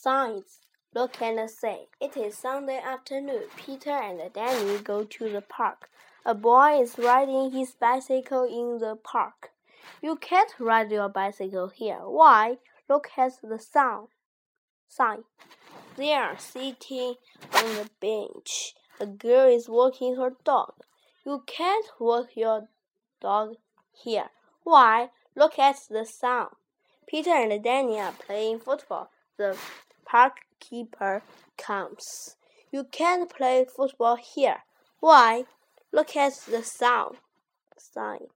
Signs. Look and say. It is Sunday afternoon. Peter and Danny go to the park. A boy is riding his bicycle in the park. You can't ride your bicycle here. Why? Look at the sun. Sign. They are sitting on the bench. A girl is walking her dog. You can't walk your dog here. Why? Look at the sun. Peter and Danny are playing football. The park keeper comes. You can't play football here. Why? Look at the sun. Sign.